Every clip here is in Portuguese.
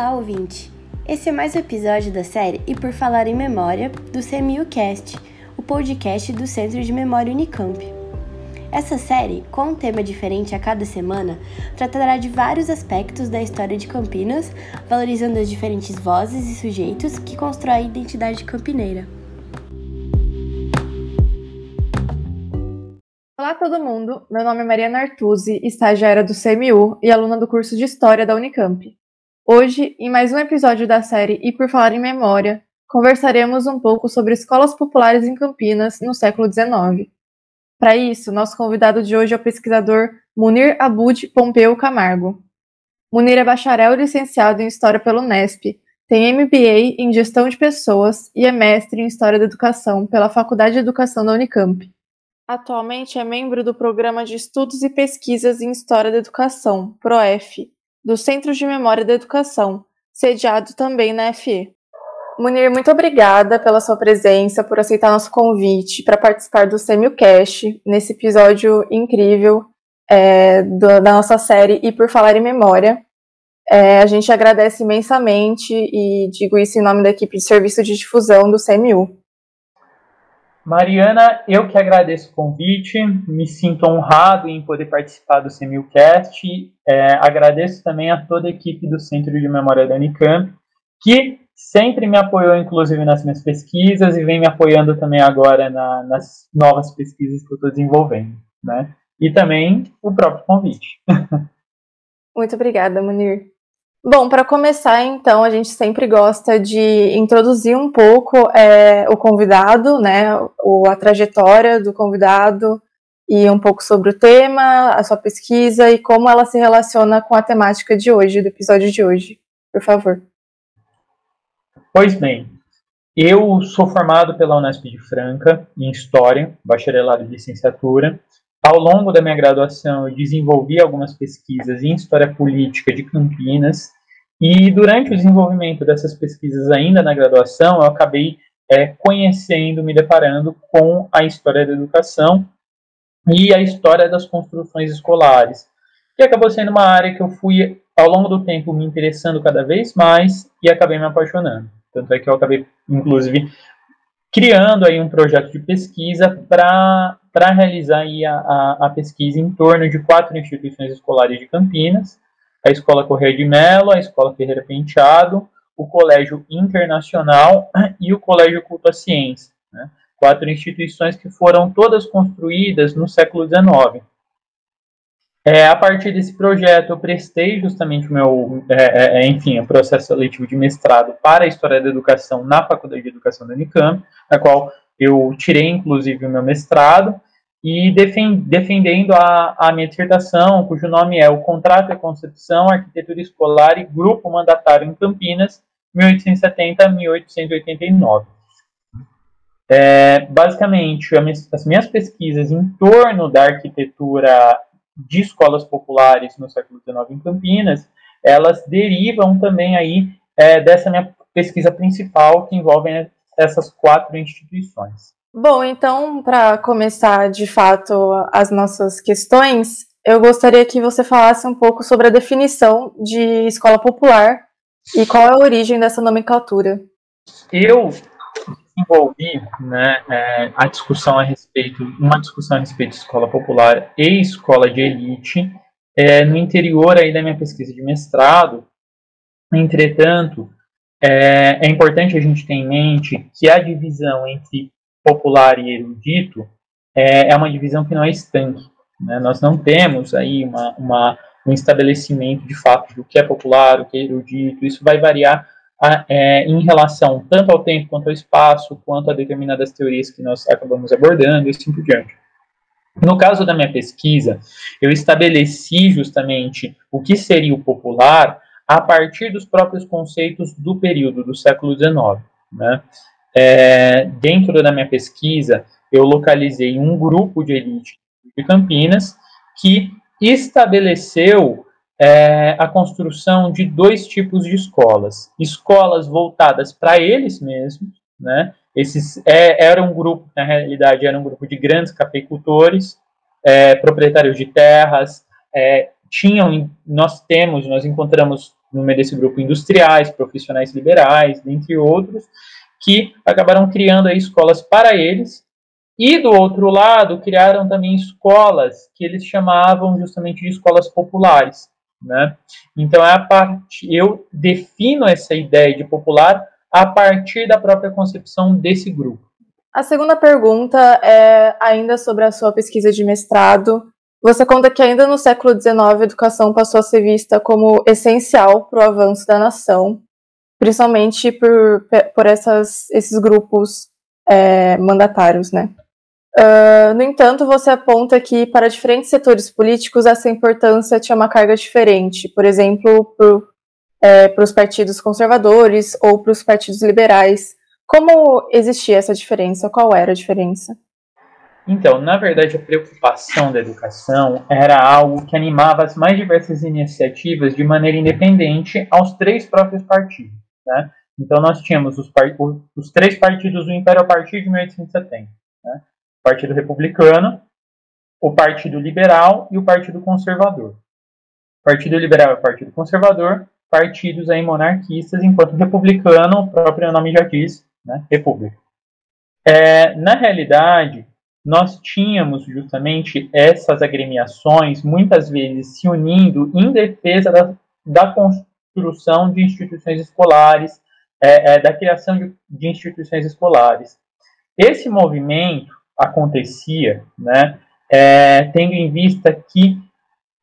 Olá, ouvinte! Esse é mais um episódio da série E Por Falar em Memória, do CMUcast, o podcast do Centro de Memória Unicamp. Essa série, com um tema diferente a cada semana, tratará de vários aspectos da história de Campinas, valorizando as diferentes vozes e sujeitos que constroem a identidade campineira. Olá todo mundo, meu nome é Mariana Artuzzi, estagiária do CMU e aluna do curso de História da Unicamp. Hoje, em mais um episódio da série E por Falar em Memória, conversaremos um pouco sobre escolas populares em Campinas no século XIX. Para isso, nosso convidado de hoje é o pesquisador Munir Abud Pompeu Camargo. Munir é bacharel licenciado em História pelo Unesp, tem MBA em Gestão de Pessoas e é mestre em História da Educação pela Faculdade de Educação da Unicamp. Atualmente é membro do Programa de Estudos e Pesquisas em História da Educação, PROEF, do Centro de Memória da Educação, sediado também na FE. Munir, muito obrigada pela sua presença, por aceitar nosso convite para participar do SemiCast, nesse episódio incrível é, do, da nossa série E Por Falar em Memória. É, a gente agradece imensamente e digo isso em nome da equipe de serviço de difusão do CMU. Mariana, eu que agradeço o convite, me sinto honrado em poder participar do Semilcast. É, agradeço também a toda a equipe do Centro de Memória da Unicamp, que sempre me apoiou, inclusive, nas minhas pesquisas e vem me apoiando também agora na, nas novas pesquisas que eu estou desenvolvendo. Né? E também o próprio convite. Muito obrigada, Munir. Bom, para começar, então, a gente sempre gosta de introduzir um pouco é, o convidado, né, o, a trajetória do convidado e um pouco sobre o tema, a sua pesquisa e como ela se relaciona com a temática de hoje, do episódio de hoje. Por favor. Pois bem, eu sou formado pela Unesp de Franca em História, bacharelado e licenciatura. Ao longo da minha graduação, eu desenvolvi algumas pesquisas em História Política de Campinas, e durante o desenvolvimento dessas pesquisas, ainda na graduação, eu acabei é, conhecendo, me deparando com a história da educação e a história das construções escolares, que acabou sendo uma área que eu fui, ao longo do tempo, me interessando cada vez mais e acabei me apaixonando. Tanto é que eu acabei, inclusive, criando aí um projeto de pesquisa para realizar aí a, a, a, pesquisa em torno de quatro instituições escolares de Campinas, a Escola Correia de Mello, a Escola Ferreira Penteado, o Colégio Internacional e o Colégio Culto à Ciência. Né? Quatro instituições que foram todas construídas no século XIX. É, a partir desse projeto, eu prestei justamente o meu, é, é, é, enfim, o processo seletivo de mestrado para a História da Educação na Faculdade de Educação da Unicamp, na qual eu tirei, inclusive, o meu mestrado, e defendendo a, a minha dissertação, cujo nome é O Contrato e Concepção, Arquitetura Escolar e Grupo Mandatário em Campinas, 1870-1889. É, basicamente, as minhas pesquisas em torno da arquitetura de escolas populares no século XIX em Campinas, elas derivam também aí é, dessa minha pesquisa principal, que envolve essas quatro instituições. Bom, então, para começar de fato as nossas questões, eu gostaria que você falasse um pouco sobre a definição de escola popular e qual é a origem dessa nomenclatura. Eu desenvolvi né, é, a discussão a respeito, uma discussão a respeito de escola popular e escola de elite é, no interior aí da minha pesquisa de mestrado. Entretanto, é, é importante a gente ter em mente que a divisão entre popular e erudito é, é uma divisão que não é estanque. Né? Nós não temos aí uma, uma, um estabelecimento de fato do que é popular, o que é erudito. Isso vai variar é, em relação tanto ao tempo quanto ao espaço, quanto a determinadas teorias que nós acabamos abordando e assim por diante. No caso da minha pesquisa, eu estabeleci justamente o que seria o popular a partir dos próprios conceitos do período do século XIX. Né? é, dentro da minha pesquisa, eu localizei um grupo de elite de Campinas que estabeleceu é, a construção de dois tipos de escolas. Escolas voltadas para eles mesmos, né? Esses é, era um grupo, na realidade, era um grupo de grandes cafeicultores, é, proprietários de terras, é, tinham, nós temos, nós encontramos no meio desse grupo industriais, profissionais liberais, dentre outros, que acabaram criando aí escolas para eles. E do outro lado, criaram também escolas que eles chamavam justamente de escolas populares. Né? Então, é a parte, eu defino essa ideia de popular a partir da própria concepção desse grupo. A segunda pergunta é ainda sobre a sua pesquisa de mestrado. Você conta que ainda no século XIX a educação passou a ser vista como essencial para o avanço da nação, principalmente por, por essas, esses grupos é, mandatários, né? Uh, no entanto, você aponta que para diferentes setores políticos essa importância tinha uma carga diferente, por exemplo, é, para os partidos conservadores ou para os partidos liberais. Como existia essa diferença? Qual era a diferença? Então, na verdade, a preocupação da educação era algo que animava as mais diversas iniciativas de maneira independente aos três próprios partidos. Né? Então, nós tínhamos os, os três partidos do Império a partir de 1870. Partido Republicano, o Partido Liberal e o Partido Conservador. Partido Liberal e Partido Conservador, partidos aí monarquistas, enquanto republicano, o próprio nome já diz, né, república. É, na realidade, nós tínhamos justamente essas agremiações, muitas vezes se unindo em defesa da, da construção de instituições escolares, é, é, da criação de, de, instituições escolares. Esse movimento acontecia, né, é, tendo em vista que,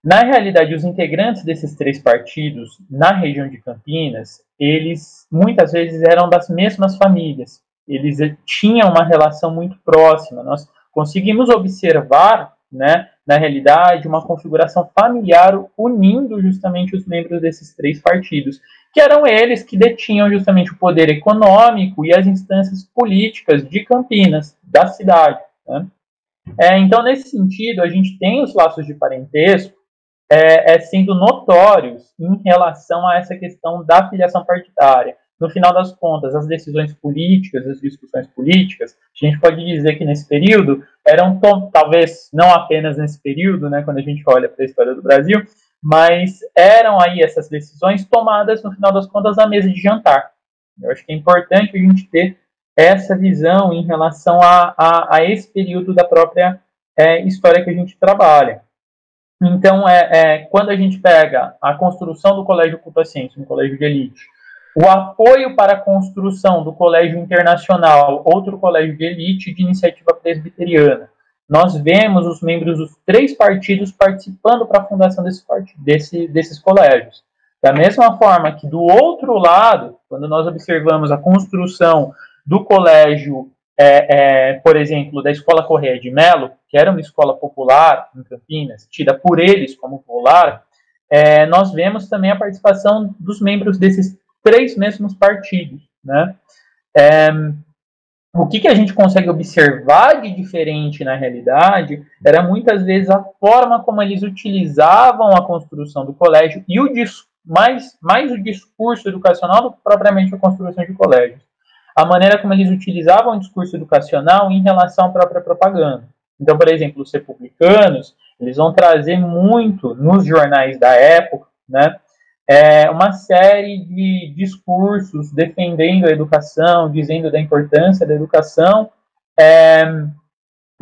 na realidade, os integrantes desses três partidos na região de Campinas, eles muitas vezes eram das mesmas famílias, eles tinham uma relação muito próxima. Nós conseguimos observar, né, na realidade, uma configuração familiar unindo justamente os membros desses três partidos, que eram eles que detinham justamente o poder econômico e as instâncias políticas de Campinas, da cidade. Né? É, então, nesse sentido, a gente tem os laços de parentesco é, é, sendo notórios em relação a essa questão da filiação partidária. No final das contas, as decisões políticas, as discussões políticas, a gente pode dizer que nesse período eram, talvez não apenas nesse período, né, quando a gente olha para a história do Brasil, mas eram aí essas decisões tomadas, no final das contas, na mesa de jantar. Eu acho que é importante a gente ter essa visão em relação a, a, a esse período da própria é, história que a gente trabalha. Então, é, é, quando a gente pega a construção do Colégio Cultaciense, um colégio de elite, o apoio para a construção do Colégio Internacional, outro colégio de elite de iniciativa presbiteriana, nós vemos os membros dos três partidos participando para a fundação desse, desse, desses colégios. Da mesma forma que, do outro lado, quando nós observamos a construção do colégio é, é, por exemplo, da Escola Correia de Melo, que era uma escola popular em Campinas, tida por eles como popular, é, nós vemos também a participação dos membros desses três mesmos partidos. Né? É, o que, que a gente consegue observar de diferente na realidade era muitas vezes a forma como eles utilizavam a construção do colégio e o mais, mais o discurso educacional do que propriamente a construção de colégios a maneira como eles utilizavam o discurso educacional em relação à própria propaganda. Então, por exemplo, os republicanos, eles vão trazer muito nos jornais da época, né, é, uma série de discursos defendendo a educação, dizendo da importância da educação, é,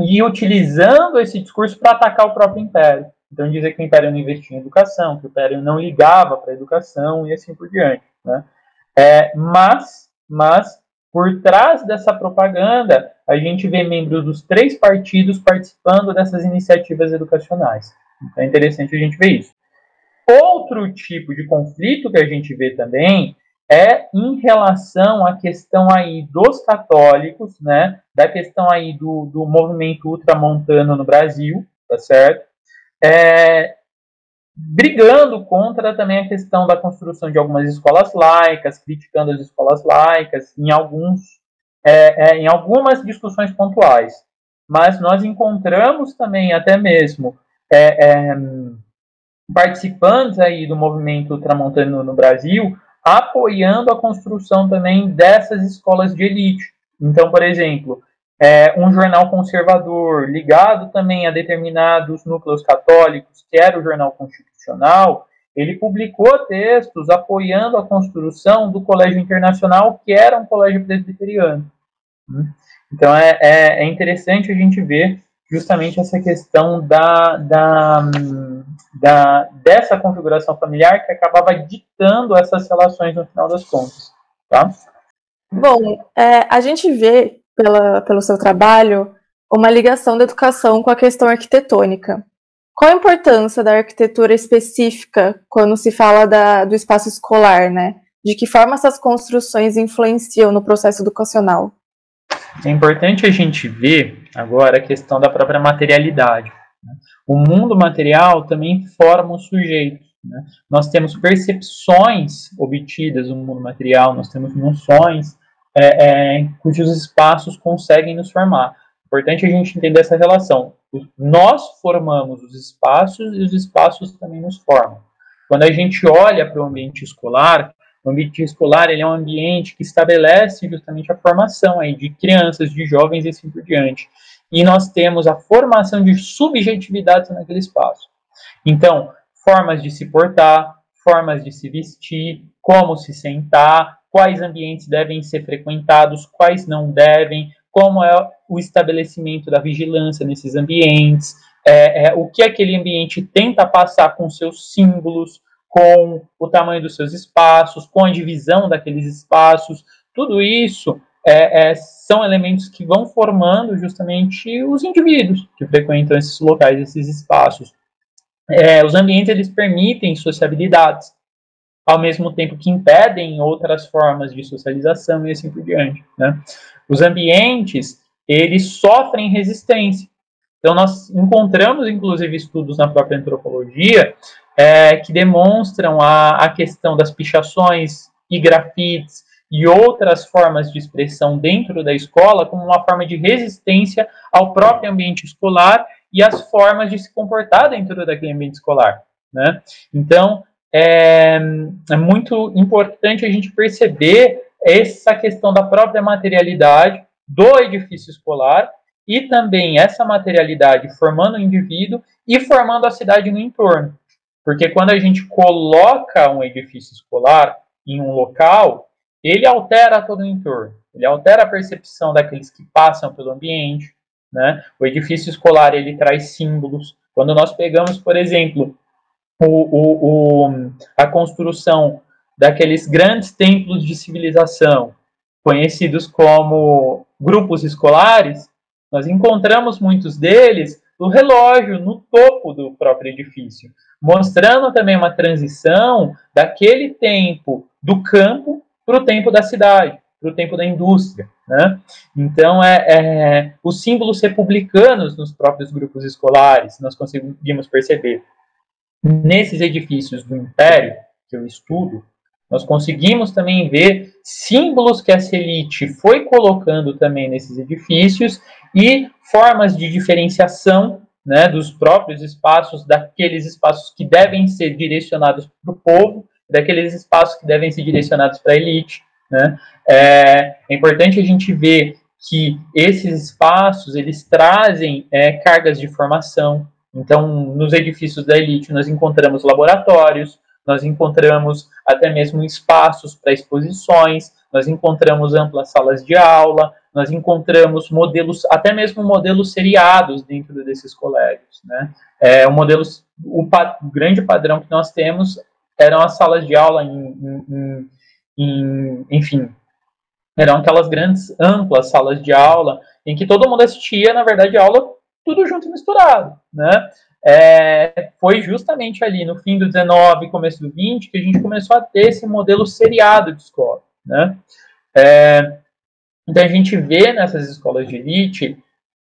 e utilizando esse discurso para atacar o próprio império. Então, dizer que o império não investia em educação, que o império não ligava para a educação e assim por diante. Né? É, mas, mas por trás dessa propaganda, a gente vê membros dos três partidos participando dessas iniciativas educacionais. Então é interessante a gente ver isso. Outro tipo de conflito que a gente vê também é em relação à questão aí dos católicos, né, da questão aí do, do movimento ultramontano no Brasil, tá certo? É, brigando contra também a questão da construção de algumas escolas laicas, criticando as escolas laicas em alguns é, é, em algumas discussões pontuais. Mas nós encontramos também até mesmo é, é participantes aí do movimento ultramontano no Brasil apoiando a construção também dessas escolas de elite. Então, por exemplo, é, um jornal conservador ligado também a determinados núcleos católicos, que era o Jornal Constitucional, ele publicou textos apoiando a construção do colégio internacional, que era um colégio presbiteriano. Então é, é, é interessante a gente ver justamente essa questão da, da, da, dessa configuração familiar que acabava ditando essas relações no final das contas. Tá? Bom, é, a gente vê pela, pelo seu trabalho uma ligação da educação com a questão arquitetônica. Qual a importância da arquitetura específica quando se fala da, do espaço escolar, né? De que forma essas construções influenciam no processo educacional? É importante a gente ver agora a questão da própria materialidade. Né? O mundo material também forma o sujeito. Né? Nós temos percepções obtidas no mundo material, nós temos noções é, é, cujos espaços conseguem nos formar. Importante a gente entender essa relação. Nós formamos os espaços e os espaços também nos formam. Quando a gente olha para o ambiente escolar, o ambiente escolar ele é um ambiente que estabelece justamente a formação aí de crianças, de jovens e assim por diante. E nós temos a formação de subjetividades naquele espaço. Então, formas de se portar, formas de se vestir, como se sentar, quais ambientes devem ser frequentados, quais não devem, como é o estabelecimento da vigilância nesses ambientes, é, é, o que aquele ambiente tenta passar com seus símbolos, com o tamanho dos seus espaços, com a divisão daqueles espaços, tudo isso é, é, são elementos que vão formando justamente os indivíduos que frequentam esses locais, esses espaços. É, os ambientes eles permitem sociabilidades, ao mesmo tempo que impedem outras formas de socialização e assim por diante. Né? Os ambientes, eles sofrem resistência. Então, nós encontramos, inclusive, estudos na própria antropologia é, que demonstram a, a questão das pichações e grafites e outras formas de expressão dentro da escola como uma forma de resistência ao próprio ambiente escolar e as formas de se comportar dentro daquele ambiente escolar. Né? Então, é, é muito importante a gente perceber essa questão da própria materialidade do edifício escolar e também essa materialidade formando o indivíduo e formando a cidade no entorno. Porque quando a gente coloca um edifício escolar em um local, ele altera todo o entorno, ele altera a percepção daqueles que passam pelo ambiente. Né? O edifício escolar ele traz símbolos. Quando nós pegamos, por exemplo, o, o, o, a construção daqueles grandes templos de civilização, conhecidos como grupos escolares, nós encontramos muitos deles no relógio, no topo do próprio edifício, mostrando também uma transição daquele tempo do campo para o tempo da cidade, para o tempo da indústria. Né? Então, é, é, os símbolos republicanos nos próprios grupos escolares, nós conseguimos perceber nesses edifícios do Império, que eu estudo, nós conseguimos também ver símbolos que essa elite foi colocando também nesses edifícios e formas de diferenciação né, dos próprios espaços, daqueles espaços que devem ser direcionados para o povo, daqueles espaços que devem ser direcionados para a elite. Né? É, é, importante a gente ver que esses espaços eles trazem é, cargas de formação, então, nos edifícios da elite, nós encontramos laboratórios, nós encontramos até mesmo espaços para exposições, nós encontramos amplas salas de aula, nós encontramos modelos, até mesmo modelos seriados dentro desses colégios. Né? É, o, modelo, o, o grande padrão que nós temos eram as salas de aula, em, em, em, enfim, eram aquelas grandes, amplas salas de aula, em que todo mundo assistia, na verdade, a aula tudo junto e misturado, né? É, foi justamente ali no fim do 19 começo do 20 que a gente começou a ter esse modelo seriado de escola, né? É, então a gente vê nessas escolas de elite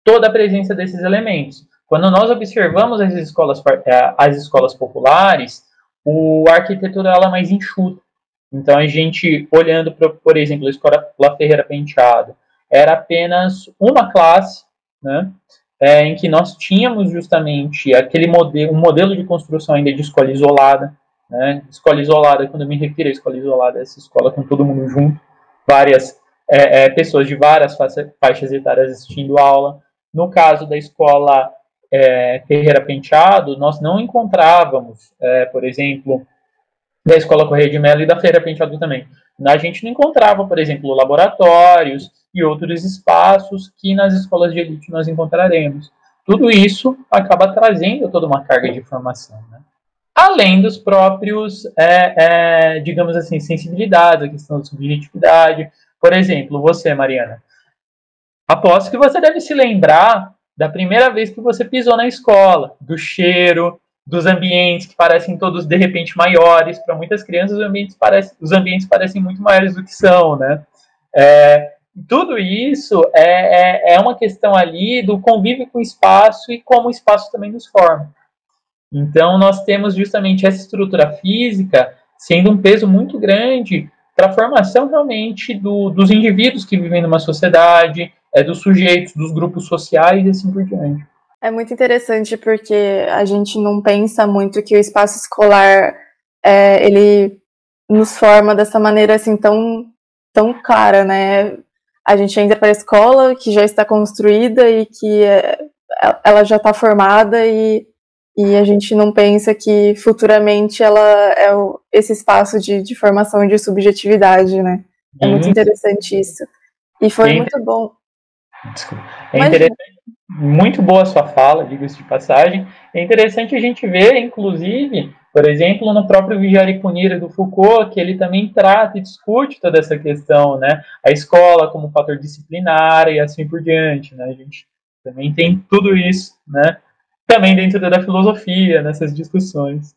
toda a presença desses elementos. Quando nós observamos as escolas, é, as escolas populares, o, a arquitetura ela é mais enxuta. Então a gente, olhando, por exemplo, a escola La Ferreira Penteado, era apenas uma classe, né? É, em que nós tínhamos justamente aquele modelo, um modelo de construção ainda de escola isolada, né? Escola isolada, quando eu me refiro a escola isolada, essa escola com todo mundo junto, várias é, é, pessoas de várias faixas etárias assistindo aula. No caso da escola é, Ferreira Penteado, nós não encontrávamos, é, por exemplo, da Escola Correia de Mello e da Feira Penteado também. A gente não encontrava, por exemplo, laboratórios e outros espaços que nas escolas de elite nós encontraremos. Tudo isso acaba trazendo toda uma carga de formação, né? além dos próprios, é, é, digamos assim, sensibilidades, a questão da subjetividade. Por exemplo, você, Mariana, aposto que você deve se lembrar da primeira vez que você pisou na escola, do cheiro, dos ambientes que parecem todos de repente maiores. Para muitas crianças, os ambientes, parecem, os ambientes parecem muito maiores do que são, né? É, tudo isso é, é, é uma questão ali do convívio com o espaço e como o espaço também nos forma. Então, nós temos justamente essa estrutura física sendo um peso muito grande para a formação realmente do, dos indivíduos que vivem numa sociedade, é, dos sujeitos, dos grupos sociais e assim por diante. É muito interessante porque a gente não pensa muito que o espaço escolar é, ele nos forma dessa maneira assim tão tão clara, né? A gente entra para a escola que já está construída e que é, ela já está formada e, e a gente não pensa que futuramente ela é o, esse espaço de, de formação de subjetividade, né? É uhum. muito interessante isso. E foi é muito bom. Desculpa. É interessante muito boa sua fala, diga-se de passagem. É interessante a gente ver, inclusive, por exemplo, no próprio Vigiar e Punir do Foucault, que ele também trata e discute toda essa questão, né? A escola como fator disciplinar e assim por diante, né? A gente também tem tudo isso, né? Também dentro da filosofia, nessas discussões.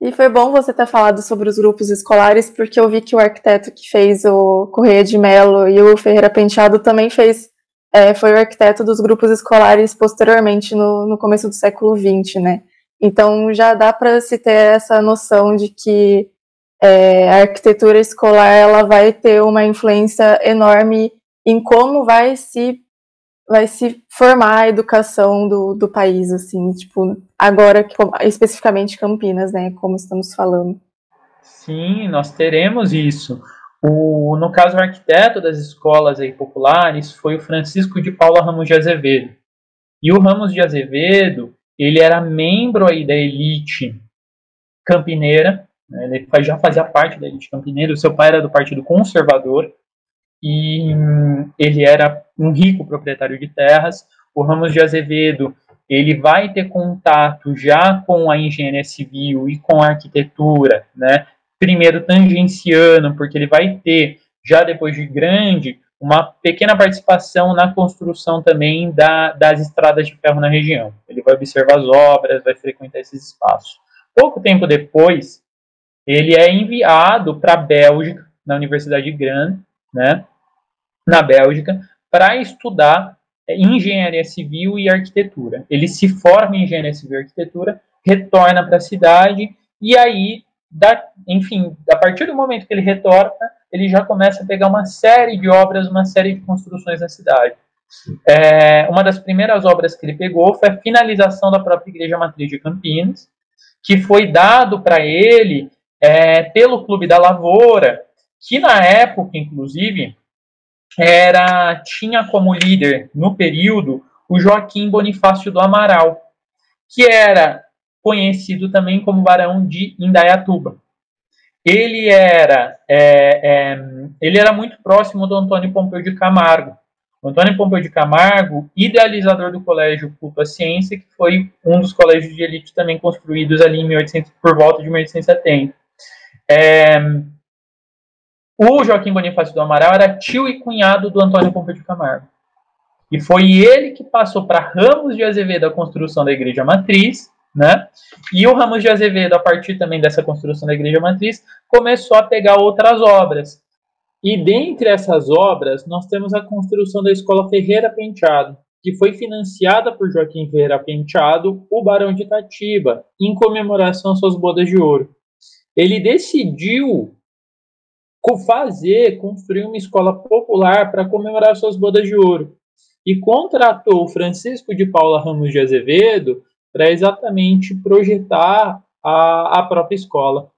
E foi bom você ter falado sobre os grupos escolares, porque eu vi que o arquiteto que fez o Correia de Melo e o Ferreira Penteado também fez é, foi o arquiteto dos grupos escolares posteriormente no, no começo do século XX, né? Então já dá para se ter essa noção de que é, a arquitetura escolar ela vai ter uma influência enorme em como vai se vai se formar a educação do, do país, assim, tipo, agora especificamente Campinas, né, como estamos falando. Sim, nós teremos isso. O, no caso, o arquiteto das escolas aí populares foi o Francisco de Paula Ramos de Azevedo. E o Ramos de Azevedo, ele era membro aí da elite campineira, né, ele já fazia parte da elite campineira, o seu pai era do Partido Conservador, e hum, ele era um rico proprietário de terras. O Ramos de Azevedo, ele vai ter contato já com a engenharia civil e com a arquitetura, né? Primeiro tangenciano, porque ele vai ter, já depois de grande, uma pequena participação na construção também da, das estradas de ferro na região. Ele vai observar as obras, vai frequentar esses espaços. Pouco tempo depois, ele é enviado para a Bélgica, na Universidade de Gran, né, na Bélgica, para estudar é, engenharia civil e arquitetura. Ele se forma em engenharia civil e arquitetura, retorna para a cidade e aí da, enfim, a partir do momento que ele retorna, ele já começa a pegar uma série de obras, uma série de construções na cidade. É, uma das primeiras obras que ele pegou foi a finalização da própria Igreja Matriz de Campinas, que foi dado para ele é, pelo Clube da Lavoura, que na época, inclusive, era tinha como líder no período o Joaquim Bonifácio do Amaral, que era conhecido também como Barão de Indaiatuba. Ele era, é, é, ele era muito próximo do Antônio Pompeu de Camargo. O Antônio Pompeu de Camargo, idealizador do Colégio Culto à Ciência, que foi um dos colégios de elite também construídos ali em 1800, por volta de 1870. É, o Joaquim Bonifácio do Amaral era tio e cunhado do Antônio Pompeu de Camargo. E foi ele que passou para Ramos de Azevedo a construção da Igreja Matriz, né? E o Ramos de Azevedo, a partir também dessa construção da Igreja Matriz, começou a pegar outras obras. E dentre essas obras, nós temos a construção da Escola Ferreira Penteado, que foi financiada por Joaquim Ferreira Penteado, o Barão de Itatiba, em comemoração às suas bodas de ouro. Ele decidiu fazer, construir uma escola popular para comemorar suas bodas de ouro. E contratou Francisco de Paula Ramos de Azevedo para exatamente projetar a, a própria escola.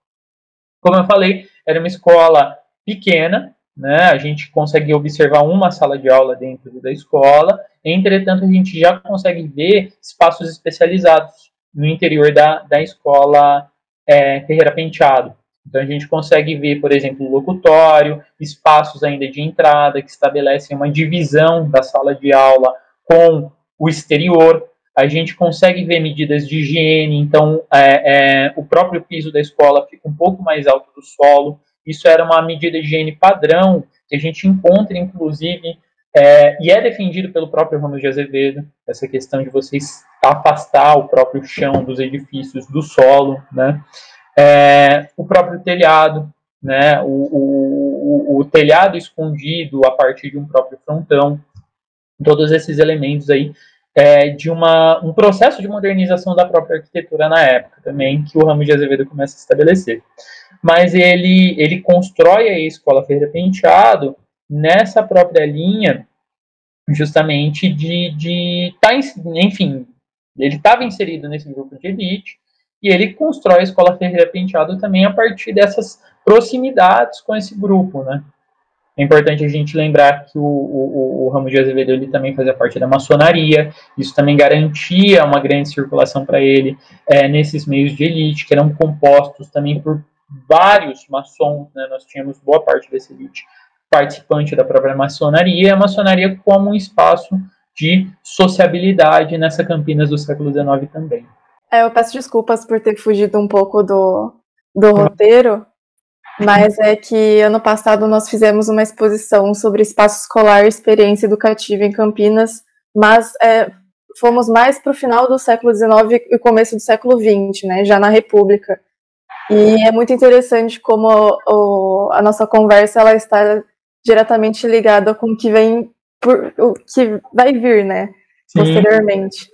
Como eu falei, era uma escola pequena, né? A gente consegue observar uma sala de aula dentro da escola. Entretanto, a gente já consegue ver espaços especializados no interior da, da escola é, Ferreira Penteado. Então a gente consegue ver, por exemplo, o locutório, espaços ainda de entrada que estabelecem uma divisão da sala de aula com o exterior. A gente consegue ver medidas de higiene, então é, é, o próprio piso da escola fica um pouco mais alto do solo. Isso era uma medida de higiene padrão que a gente encontra, inclusive, é, e é defendido pelo próprio Ramos de Azevedo, essa questão de vocês afastar o próprio chão dos edifícios do solo, né? É, o próprio telhado, né? O, o, o, o, telhado escondido a partir de um próprio frontão, todos esses elementos aí é, de uma, um processo de modernização da própria arquitetura na época também, que o Ramos de Azevedo começa a estabelecer. Mas ele, ele constrói a Escola Ferreira Penteado nessa própria linha, justamente de, de tá, enfim, ele estava inserido nesse grupo de elite, e ele constrói a Escola Ferreira Penteado também a partir dessas proximidades com esse grupo, né? É importante a gente lembrar que o, o, o Ramos de Azevedo ele também fazia parte da maçonaria, isso também garantia uma grande circulação para ele é, nesses meios de elite, que eram compostos também por vários maçons, né? nós tínhamos boa parte dessa elite participante da própria maçonaria, a maçonaria como um espaço de sociabilidade nessa Campinas do século XIX também. É, eu peço desculpas por ter fugido um pouco do, do roteiro, mas é que ano passado nós fizemos uma exposição sobre espaço escolar e experiência educativa em Campinas, mas é, fomos mais para o final do século XIX e começo do século XX, né, já na República. E é muito interessante como o, a nossa conversa ela está diretamente ligada com o que vem por, o que vai vir, né? Sim, posteriormente.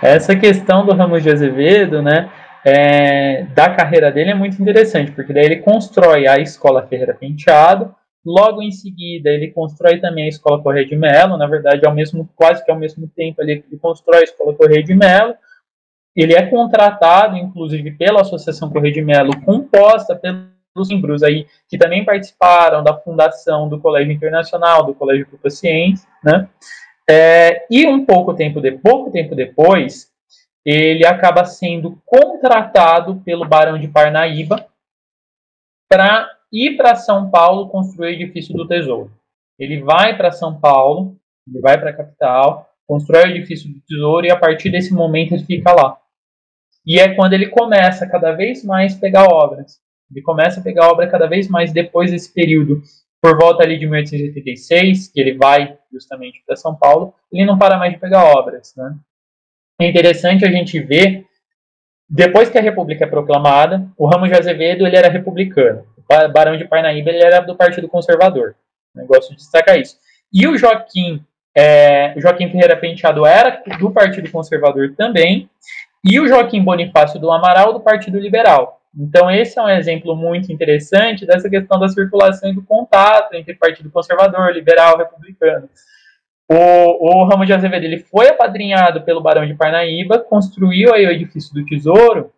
Essa questão do Ramos de Azevedo, né? É, da carreira dele é muito interessante, porque daí ele constrói a Escola Ferreira Penteado, logo em seguida ele constrói também a Escola Correia de Melo, na verdade ao mesmo, quase que ao mesmo tempo ele, ele constrói a Escola Correia de Melo, ele é contratado, inclusive, pela Associação Correia de Melo, composta pelos membros aí que também participaram da fundação do Colégio Internacional, do Colégio Grupo Ciência, né? É, e um pouco tempo, de, pouco tempo depois, ele acaba sendo contratado pelo Barão de Parnaíba para ir para São Paulo construir o edifício do Tesouro. Ele vai para São Paulo, ele vai para a capital, constrói o edifício do Tesouro e a partir desse momento ele fica lá. E é quando ele começa cada vez mais pegar obras. Ele começa a pegar obra cada vez mais depois desse período por volta ali de 1886, que ele vai justamente para São Paulo, ele não para mais de pegar obras. Né? É interessante a gente ver, depois que a República é proclamada, o Ramos de Azevedo ele era republicano, o Barão de Parnaíba ele era do Partido Conservador. Negócio de destacar isso. E o Joaquim, é, Joaquim Ferreira Penteado era do Partido Conservador também, e o Joaquim Bonifácio do Amaral do Partido Liberal. Então, esse é um exemplo muito interessante dessa questão da circulação e do contato entre Partido Conservador, Liberal, Republicano. O, o Ramos de Azevedo ele foi apadrinhado pelo Barão de Parnaíba, construiu aí o edifício do Tesouro,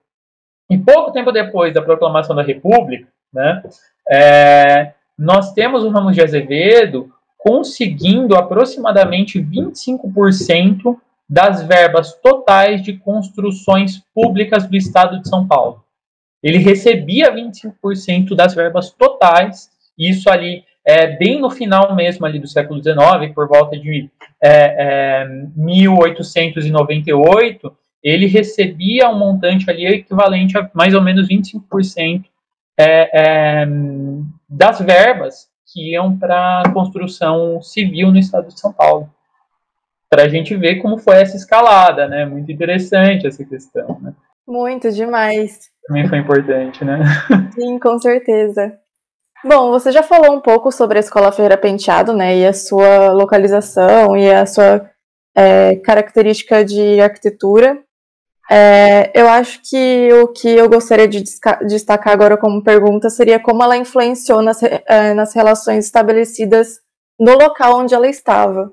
e pouco tempo depois da proclamação da República, né, é, nós temos o Ramos de Azevedo conseguindo aproximadamente 25% das verbas totais de construções públicas do Estado de São Paulo. Ele recebia 25% das verbas totais, isso ali é, bem no final mesmo ali do século XIX, por volta de é, é, 1898, ele recebia um montante ali equivalente a mais ou menos 25% é, é, das verbas que iam para a construção civil no estado de São Paulo. Para a gente ver como foi essa escalada, né? Muito interessante essa questão. Né? Muito demais também foi importante, né? Sim, com certeza. Bom, você já falou um pouco sobre a Escola Ferreira Penteado, né, e a sua localização e a sua é, característica de arquitetura. É, eu acho que o que eu gostaria de destacar agora como pergunta seria como ela influenciou nas, é, nas relações estabelecidas no local onde ela estava.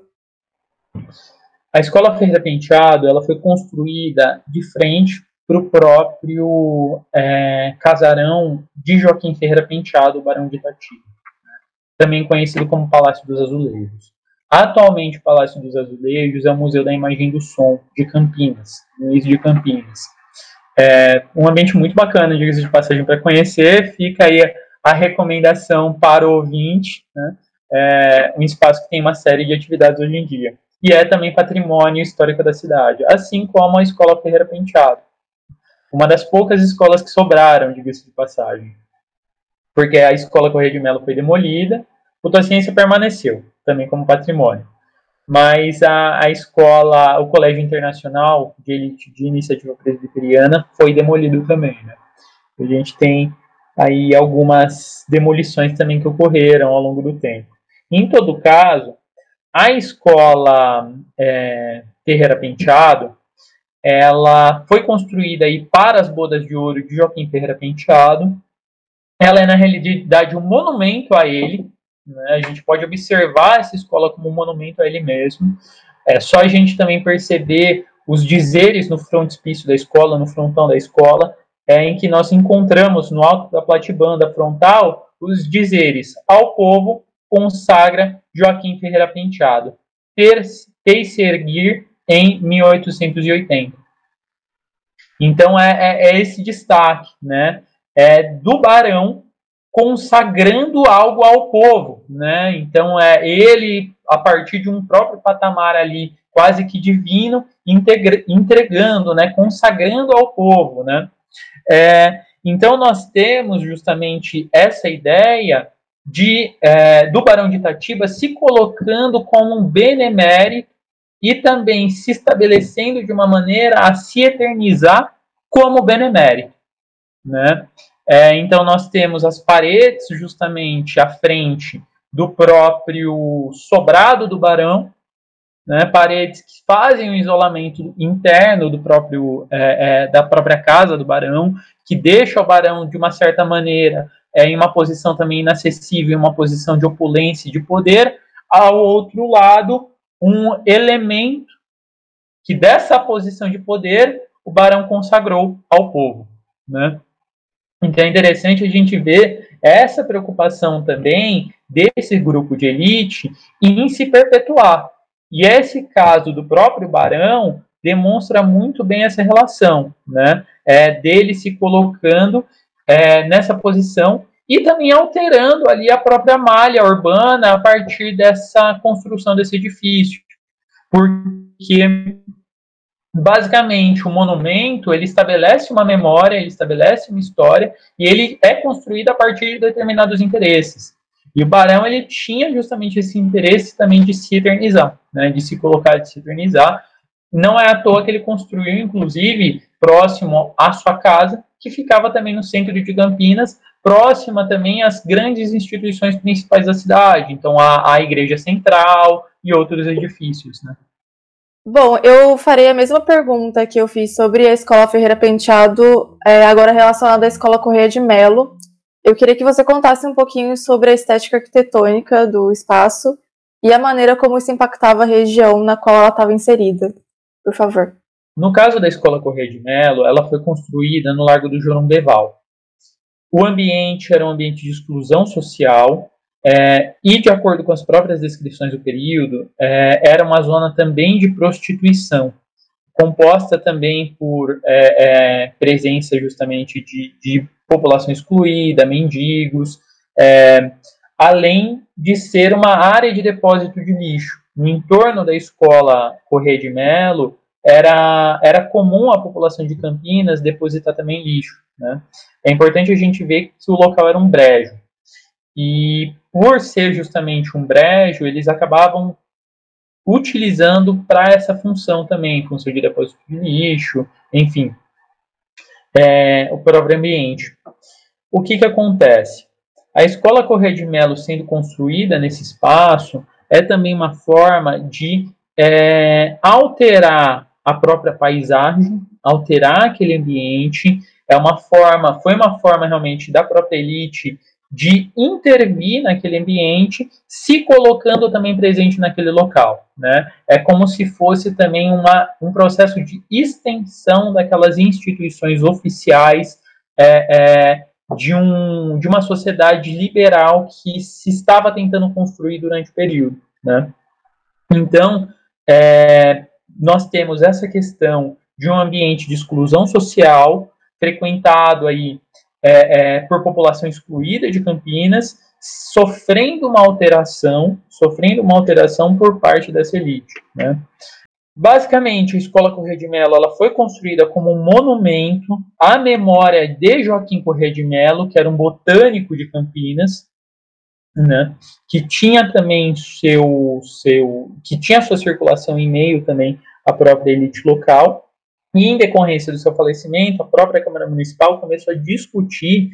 A Escola Ferreira Penteado ela foi construída de frente para o próprio é, casarão de Joaquim Ferreira Penteado, o Barão de Itatiba, né? também conhecido como Palácio dos Azulejos. Atualmente, o Palácio dos Azulejos é o Museu da Imagem do Som de Campinas, no de Campinas. É um ambiente muito bacana, diga-se de passagem, para conhecer. Fica aí a recomendação para o ouvinte, né? É um espaço que tem uma série de atividades hoje em dia. E é também patrimônio histórico da cidade, assim como a Escola Ferreira Penteado. Uma das poucas escolas que sobraram, diga-se de passagem. Porque a Escola Correia de Melo foi demolida, o Ciência permaneceu, também como patrimônio mas a, a escola, o Colégio Internacional de Elite de Iniciativa Presbiteriana foi demolido também, né? A gente tem aí algumas demolições também que ocorreram ao longo do tempo. Em todo caso, a escola é, Ferreira Penteado, ela foi construída aí para as bodas de ouro de Joaquim Ferreira Penteado. Ela é na realidade um monumento a ele, né? A gente pode observar essa escola como um monumento a ele mesmo. É só a gente também perceber os dizeres no frontispício da escola, no frontão da escola, é, em que nós encontramos no alto da platibanda frontal os dizeres ao povo consagra Joaquim Ferreira Penteado, fez se erguer em 1880. Então é, é, é, esse destaque, né? É do Barão consagrando algo ao povo, né? Então é ele a partir de um próprio patamar ali quase que divino entregando, né? Consagrando ao povo, né? É, então nós temos justamente essa ideia de é, do Barão de Itatiba se colocando como um benemérito e também se estabelecendo de uma maneira a se eternizar como benemérito, né? É, então, nós temos as paredes justamente à frente do próprio sobrado do barão, né, paredes que fazem o isolamento interno do próprio, é, é, da própria casa do barão, que deixa o barão, de uma certa maneira, é, em uma posição também inacessível, em uma posição de opulência e de poder. Ao outro lado, um elemento que dessa posição de poder o barão consagrou ao povo. Né? Então é interessante a gente ver essa preocupação também desse grupo de elite em se perpetuar. E esse caso do próprio Barão demonstra muito bem essa relação, né? É, dele se colocando é, nessa posição e também alterando ali a própria malha urbana a partir dessa construção desse edifício. Porque basicamente o monumento ele estabelece uma memória, ele estabelece uma história e ele é construído a partir de determinados interesses. E o Barão ele tinha justamente esse interesse também de se eternizar, né, de se colocar, de se eternizar. Não é à toa que ele construiu, inclusive, próximo à sua casa, que ficava também no centro de Campinas, próxima também às grandes instituições principais da cidade, então a, a igreja central e outros edifícios, né. Bom, eu farei a mesma pergunta que eu fiz sobre a Escola Ferreira Penteado, é, agora relacionada à Escola Correia de Melo. Eu queria que você contasse um pouquinho sobre a estética arquitetônica do espaço e a maneira como isso impactava a região na qual ela estava inserida. Por favor. No caso da Escola Correia de Melo, ela foi construída no Largo do Jorumbeval. O ambiente era um ambiente de exclusão social, é, e, de acordo com as próprias descrições do período, é, era uma zona também de prostituição, composta também por é, é presença justamente de, de, população excluída, mendigos, é, além de ser uma área de depósito de lixo. No entorno da escola Correia de Melo, era, era comum a população de Campinas depositar também lixo. Né? É importante a gente ver que o local era um brejo. E por ser justamente um brejo, eles acabavam utilizando para essa função também, função de depósito de lixo, enfim, é, o próprio ambiente. O que, que acontece? A escola Correia de Melo sendo construída nesse espaço é também uma forma de é, alterar a própria paisagem, alterar aquele ambiente. É uma forma, foi uma forma realmente da própria elite de intervir naquele ambiente, se colocando também presente naquele local. Né? É como se fosse também uma, um processo de extensão daquelas instituições oficiais é, é, de, um, de uma sociedade liberal que se estava tentando construir durante o período. Né? Então, é, nós temos essa questão de um ambiente de exclusão social, frequentado aí é, é, por população excluída de Campinas, sofrendo uma alteração, sofrendo uma alteração por parte dessa elite, né? Basicamente, a Escola Correia de Mello ela foi construída como um monumento à memória de Joaquim Correia de Mello, que era um botânico de Campinas, né, que tinha também seu, seu, que tinha sua circulação em meio também à própria elite local. E em decorrência do seu falecimento, a própria Câmara Municipal começou a discutir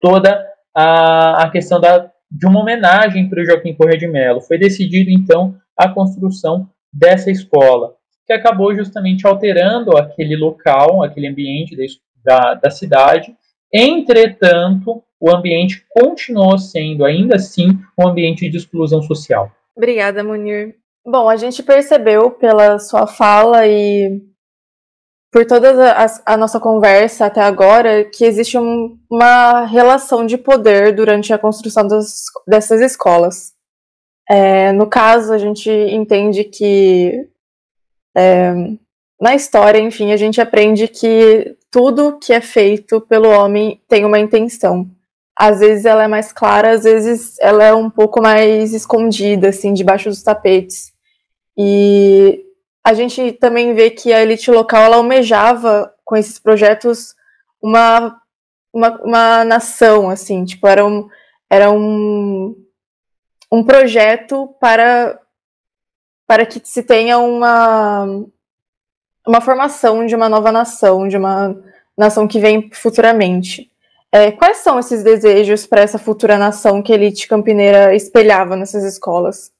toda a, a questão da, de uma homenagem para o Joaquim Correia de Mello. Foi decidido então a construção dessa escola que acabou justamente alterando aquele local, aquele ambiente da, da cidade. Entretanto, o ambiente continuou sendo, ainda assim, um ambiente de exclusão social. Obrigada, Munir. Bom, a gente percebeu pela sua fala e por toda a, a nossa conversa até agora que existe um, uma relação de poder durante a construção das, dessas escolas. É, no caso, a gente entende que é, na história, enfim, a gente aprende que tudo que é feito pelo homem tem uma intenção. Às vezes ela é mais clara, às vezes ela é um pouco mais escondida, assim, debaixo dos tapetes. E a gente também vê que a elite local ela almejava com esses projetos uma, uma, uma nação, assim, tipo, era um, era um, um projeto para para que se tenha uma, uma formação de uma nova nação, de uma nação que vem futuramente. É, quais são esses desejos para essa futura nação que a elite campineira espelhava nessas escolas?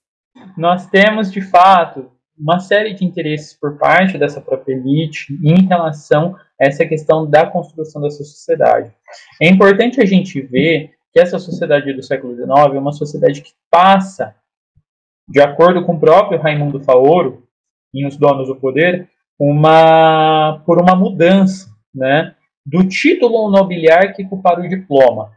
Nós temos, de fato, uma série de interesses por parte dessa própria elite em relação a essa questão da construção dessa sociedade. É importante a gente ver que essa sociedade do século XIX é uma sociedade que passa de acordo com o próprio Raimundo Faoro, em Os Donos do Poder, uma, por uma mudança né, do título nobiliárquico para o diploma.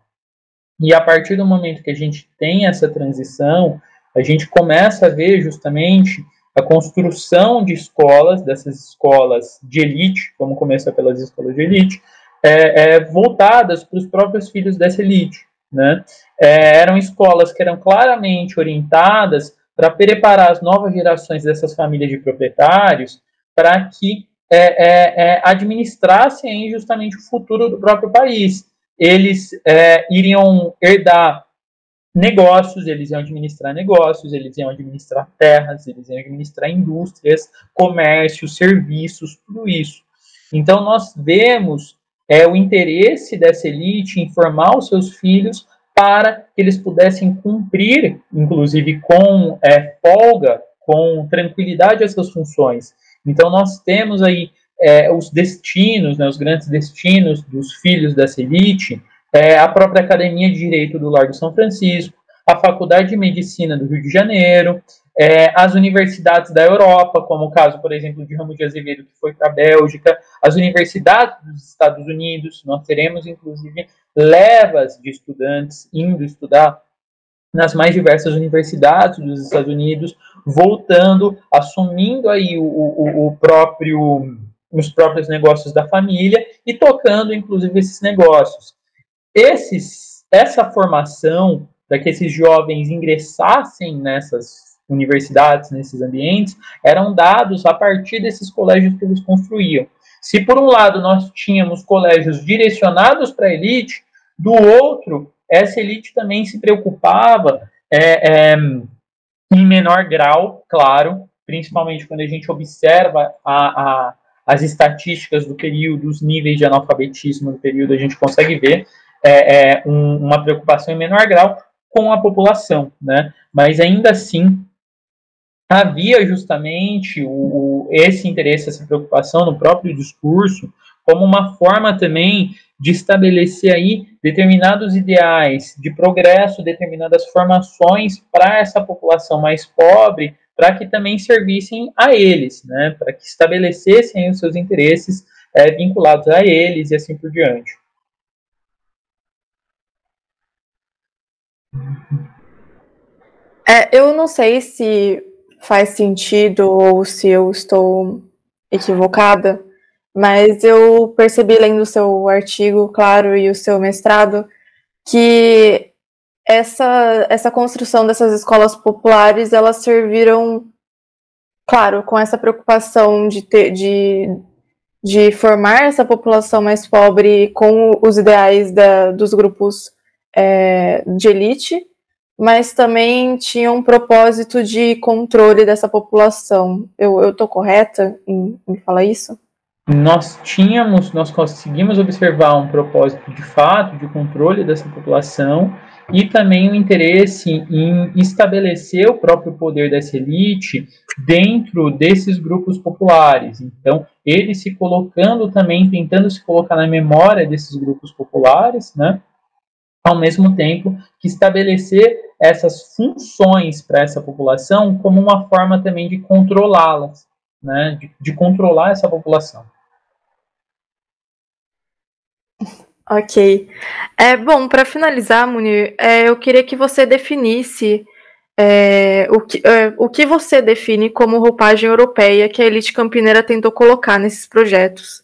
E a partir do momento que a gente tem essa transição, a gente começa a ver justamente a construção de escolas, dessas escolas de elite, como começa pelas escolas de elite, é, é, voltadas para os próprios filhos dessa elite. Né? É, eram escolas que eram claramente orientadas para preparar as novas gerações dessas famílias de proprietários para que é, é, é, administrassem justamente o futuro do próprio país. Eles é, iriam herdar negócios, eles iam administrar negócios, eles iam administrar terras, eles iam administrar indústrias, comércio, serviços, tudo isso. Então nós vemos é, o interesse dessa elite em formar os seus filhos para que eles pudessem cumprir, inclusive com é, folga, com tranquilidade, essas funções. Então, nós temos aí é, os destinos, né, os grandes destinos dos filhos dessa elite, é, a própria Academia de Direito do Largo São Francisco, a Faculdade de Medicina do Rio de Janeiro, é, as universidades da Europa, como o caso, por exemplo, de Ramos de Azevedo, que foi para a Bélgica, as universidades dos Estados Unidos, nós teremos, inclusive, levas de estudantes indo estudar nas mais diversas universidades dos Estados Unidos, voltando, assumindo aí o, o, o próprio os próprios negócios da família e tocando, inclusive, esses negócios. Esses, essa formação para que esses jovens ingressassem nessas universidades, nesses ambientes, eram dados a partir desses colégios que eles construíam. Se por um lado nós tínhamos colégios direcionados para a elite, do outro, essa elite também se preocupava é, é, em menor grau, claro, principalmente quando a gente observa a, a, as estatísticas do período, os níveis de analfabetismo do período, a gente consegue ver é, é um, uma preocupação em menor grau com a população, né? Mas ainda assim havia justamente o, esse interesse, essa preocupação no próprio discurso, como uma forma também de estabelecer aí determinados ideais de progresso, determinadas formações para essa população mais pobre, para que também servissem a eles, né, para que estabelecessem os seus interesses é, vinculados a eles e assim por diante. É, eu não sei se faz sentido ou se eu estou equivocada, mas eu percebi lendo o seu artigo, claro, e o seu mestrado, que essa, essa construção dessas escolas populares, elas serviram, claro, com essa preocupação de, ter, de, de formar essa população mais pobre com os ideais da, dos grupos é, de elite, mas também tinha um propósito de controle dessa população. Eu estou correta em, em falar isso? Nós tínhamos, nós conseguimos observar um propósito de fato de controle dessa população e também o interesse em estabelecer o próprio poder dessa elite dentro desses grupos populares. Então, ele se colocando também, tentando se colocar na memória desses grupos populares, né? ao mesmo tempo que estabelecer essas funções para essa população como uma forma também de controlá-las, né, de, de, controlar essa população. Ok. É bom para finalizar, Munir, é, eu queria que você definisse é, o, que, é, o que você define como roupagem europeia que a elite campineira tentou colocar nesses projetos.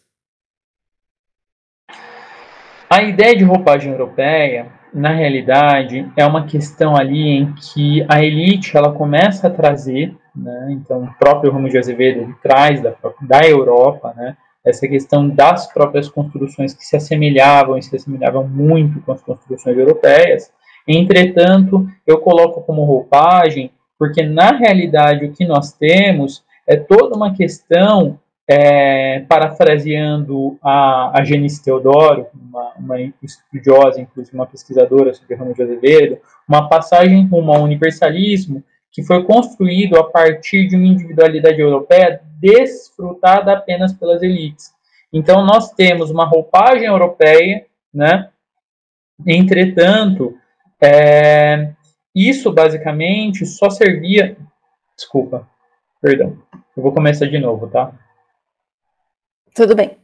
A ideia de roupagem europeia, na realidade, é uma questão ali em que a elite ela começa a trazer, né, então o próprio Ramos de Azevedo traz da, da Europa, né, essa questão das próprias construções que se assemelhavam e se assemelhavam muito com as construções europeias. Entretanto, eu coloco como roupagem, porque na realidade o que nós temos é toda uma questão é, parafraseando a, a Genice Teodoro, uma, uma estudiosa, inclusive uma pesquisadora sobre Ramos de Azevedo, uma passagem rumo ao universalismo que foi construído a partir de uma individualidade europeia desfrutada apenas pelas elites. Então, nós temos uma roupagem europeia, né? entretanto, é, isso basicamente só servia. Desculpa, perdão, eu vou começar de novo, tá? Tudo bem.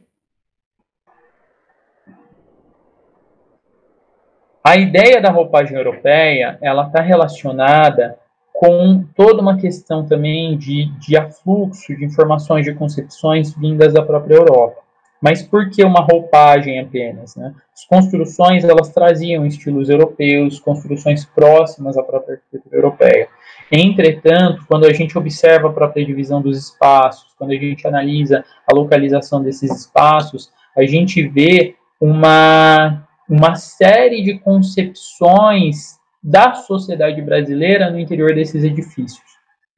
A ideia da roupagem europeia, ela está relacionada com toda uma questão também de, de afluxo de informações, de concepções vindas da própria Europa. Mas por que uma roupagem apenas? Né? As construções elas traziam estilos europeus, construções próximas à própria arquitetura europeia. Entretanto, quando a gente observa a própria divisão dos espaços, quando a gente analisa a localização desses espaços, a gente vê uma, uma série de concepções da sociedade brasileira no interior desses edifícios,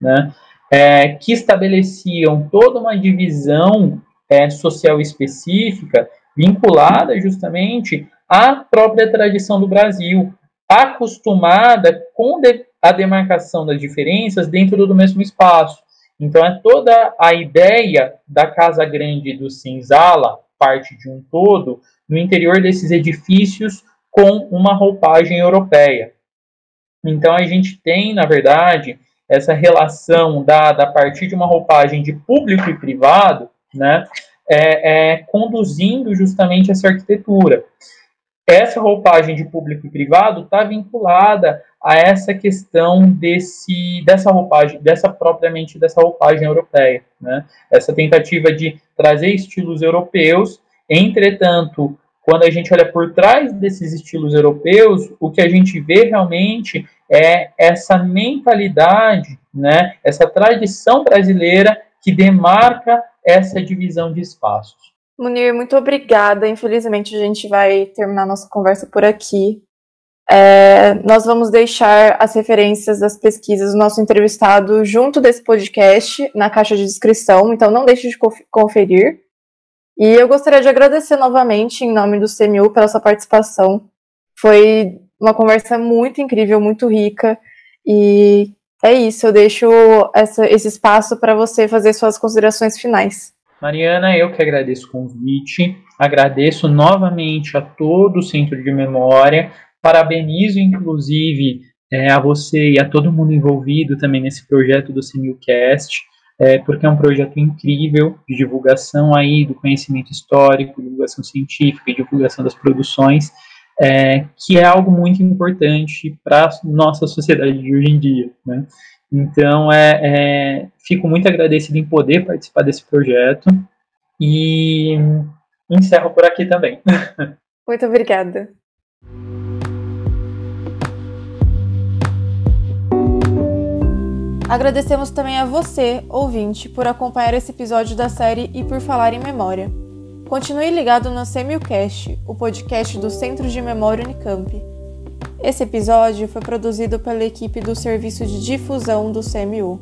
né? É, que estabeleciam toda uma divisão é, social específica vinculada justamente à própria tradição do Brasil, acostumada com a demarcação das diferenças dentro do mesmo espaço. Então, é toda a ideia da Casa Grande do Senzala, parte de um todo, no interior desses edifícios com uma roupagem europeia. Então, a gente tem, na verdade, essa relação dada a partir de uma roupagem de público e privado, né, é, é, conduzindo justamente essa arquitetura. Essa roupagem de público e privado está vinculada a essa questão desse, dessa roupagem, dessa propriamente dessa roupagem europeia, né? Essa tentativa de trazer estilos europeus, entretanto, quando a gente olha por trás desses estilos europeus, o que a gente vê realmente é essa mentalidade, né? Essa tradição brasileira que demarca essa divisão de espaços. Munir, muito obrigada. Infelizmente, a gente vai terminar nossa conversa por aqui. É, nós vamos deixar as referências das pesquisas do nosso entrevistado junto desse podcast na caixa de descrição, então não deixe de conferir. E eu gostaria de agradecer novamente, em nome do CMU, pela sua participação. Foi uma conversa muito incrível, muito rica. E é isso, eu deixo essa, esse espaço para você fazer suas considerações finais. Mariana, eu que agradeço o convite, agradeço novamente a todo o Centro de Memória, Parabenizo, inclusive, é, a você e a todo mundo envolvido também nesse projeto do Similcast, é, porque é um projeto incrível de divulgação aí do conhecimento histórico, divulgação científica e divulgação das produções, é, que é algo muito importante para nossa sociedade de hoje em dia. Né? Então, é, é, fico muito agradecido em poder participar desse projeto E encerro por aqui também. Muito obrigada. Agradecemos também a você, ouvinte, por acompanhar esse episódio da série e por falar em memória. Continue ligado no Semilcast, o podcast do Centro de Memória Unicamp. Esse episódio foi produzido pela equipe do Serviço de Difusão do CMU.